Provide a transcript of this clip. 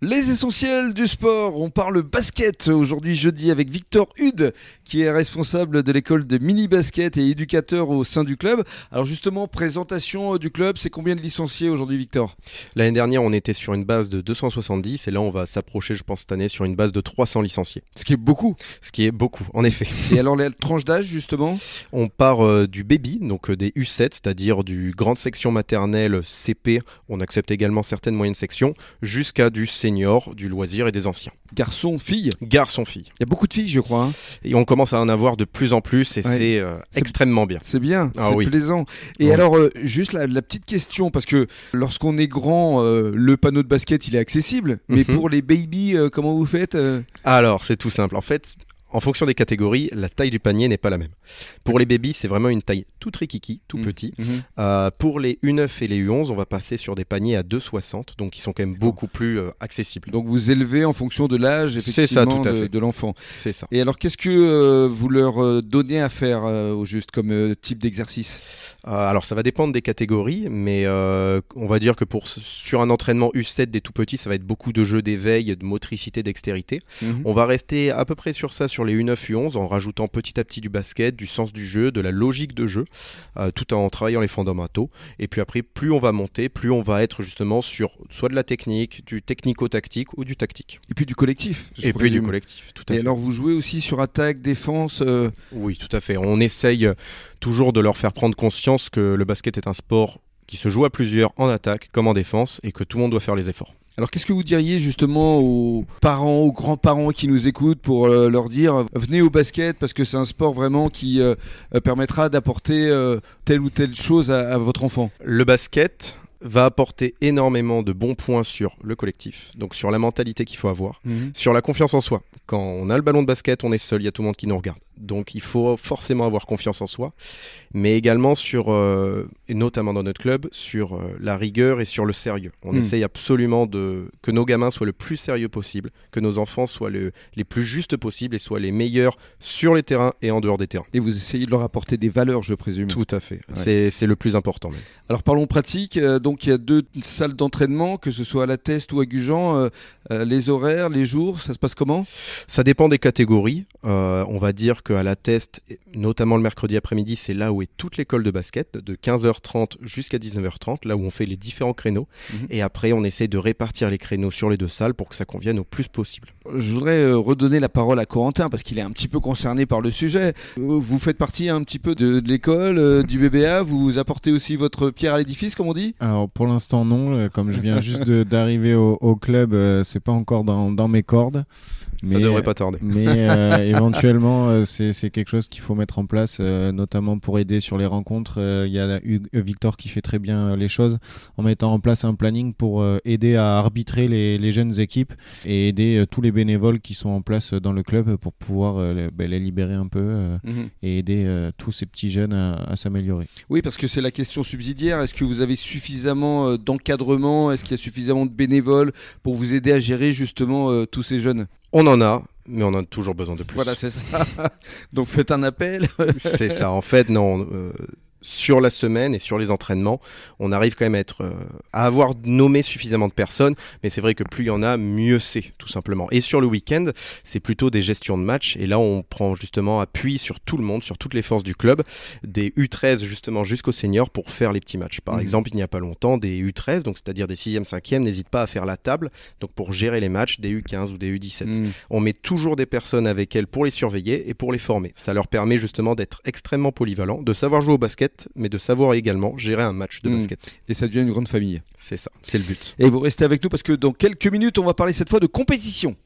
Les essentiels du sport, on parle basket aujourd'hui jeudi avec Victor Hude qui est responsable de l'école de mini basket et éducateur au sein du club. Alors justement, présentation du club, c'est combien de licenciés aujourd'hui Victor? L'année dernière on était sur une base de 270 et là on va s'approcher je pense cette année sur une base de 300 licenciés. Ce qui est beaucoup. Ce qui est beaucoup en effet. Et alors les tranches d'âge justement? On part euh, du baby, donc euh, des U7, c'est-à-dire du grande section maternelle CP, on accepte également certaines moyennes sections, jusqu'à du C seniors, du loisir et des anciens. Garçon, fille Garçon, fille. Il y a beaucoup de filles, je crois. Hein. et on commence à en avoir de plus en plus et c'est euh, extrêmement bien. C'est bien, ah c'est plaisant. Et alors, euh, juste la, petite question, parce que lorsqu'on est grand, euh, le panneau de basket, il est accessible. Mais mhm. pour les babies, comment vous faites Alors, c'est tout simple. En fait, en fonction des catégories, la taille du panier n'est pas la même. Pour les babies, c'est vraiment une taille tout rikiki, tout mmh. petit. Mmh. Euh, pour les U9 et les U11, on va passer sur des paniers à 2,60, donc qui sont quand même beaucoup plus euh, accessibles. Donc vous élevez en fonction de l'âge effectivement ça, de, l'enfant. C'est ça. Et alors qu'est-ce que euh, vous leur donnez à faire au juste comme type d'exercice? Alors ça va dépendre des catégories, mais on va dire que pour sur un entraînement U7 des tout petits, ça va être beaucoup de jeux d'éveil, de motricité, dextérité. Mmh. On va rester à peu près sur ça sur les U9, U11 en rajoutant petit à petit du basket, du sens du jeu, de la logique de jeu, euh, tout en travaillant les fondamentaux. Et puis après, plus on va monter, plus on va être justement sur soit de la technique, du technico-tactique ou du tactique. Et puis du collectif. Et puis du collectif, tout à Et fait. alors vous jouez aussi sur attaque, défense euh Oui, tout à fait. On essaye toujours de leur faire prendre conscience que le basket est un sport qui se joue à plusieurs en attaque comme en défense et que tout le monde doit faire les efforts. Alors qu'est-ce que vous diriez justement aux parents, aux grands-parents qui nous écoutent pour euh, leur dire venez au basket parce que c'est un sport vraiment qui euh, euh, permettra d'apporter telle ou telle chose à, votre enfant? Le basket, va apporter énormément de bons points sur le collectif, donc sur la mentalité qu'il faut avoir, mhm. sur la confiance en soi. Quand on a le ballon de basket, on est seul, il y a tout le monde qui nous regarde. Donc il faut forcément avoir confiance en soi, mais également sur, euh, et notamment dans notre club, sur euh, la rigueur et sur le sérieux. On hmm. essaye absolument de que nos gamins soient le plus sérieux possible, que nos enfants soient le, les plus justes possibles et soient les meilleurs sur les terrains et en dehors des terrains. Et vous essayez de leur apporter des valeurs, je présume. Tout à fait. C'est le plus important. Alors parlons pratique. Euh, donc il y a deux salles d'entraînement, que ce soit à la Teste ou à Gujan. les horaires, les jours, ça se passe comment? Ça dépend des catégories. on va dire que à la Teste, notamment le mercredi après-midi, c'est là où est toute l'école de basket, de 15h30 jusqu'à 19h30, là où on fait les différents créneaux. Mhm. Et après, on essaie de répartir les créneaux sur les deux salles pour que ça convienne au plus possible. Je voudrais euh, redonner la parole à Corentin parce qu'il est un petit peu concerné par le sujet. Vous faites partie un petit peu de, l'école, euh, du BBA, vous apportez aussi votre pierre à l'édifice, comme on dit? Alors pour l'instant non, euh, comme je viens juste d'arriver au, club, c'est pas encore dans mes cordes. Mais, ça devrait pas tarder. Mais éventuellement, c'est quelque chose qu'il faut mettre en place, euh, notamment pour aider sur les rencontres. Euh, il y a Victor qui fait très bien les choses en mettant en place un planning pour euh, aider à arbitrer les, jeunes équipes et aider tous les bénévoles qui sont en place dans le club pour pouvoir ben, les libérer un peu mhm. et aider tous ces petits jeunes à, s'améliorer. Oui, parce que c'est la question subsidiaire. Est-ce que vous avez suffisamment d'encadrement? Est-ce qu'il y a suffisamment de bénévoles pour vous aider à gérer justement tous ces jeunes? On en a mais on a toujours besoin de plus. Voilà, c'est ça. Donc faites un appel. c'est ça. En fait, non. Euh, sur la semaine et sur les entraînements, on arrive quand même à, être, euh, à avoir nommé suffisamment de personnes, mais c'est vrai que plus il y en a, mieux c'est, tout simplement. Et sur le week-end, c'est plutôt des gestions de match, et là on prend justement appui sur tout le monde, sur toutes les forces du club, des U13 justement jusqu'aux seniors pour faire les petits matchs. Par mmh. exemple, il n'y a pas longtemps, des U13, donc c'est-à-dire des 6e, 5e, n'hésitent pas à faire la table, donc pour gérer les matchs des U15 ou des U17. Mmh. On met toujours des personnes avec elles pour les surveiller et pour les former. Ça leur permet justement d'être extrêmement polyvalents, de savoir jouer au basket, mais de savoir également gérer un match de hmm. basket. Et ça devient une grande famille. C'est ça, c'est le but. Et vous restez avec nous parce que dans quelques minutes, on va parler cette fois de compétition.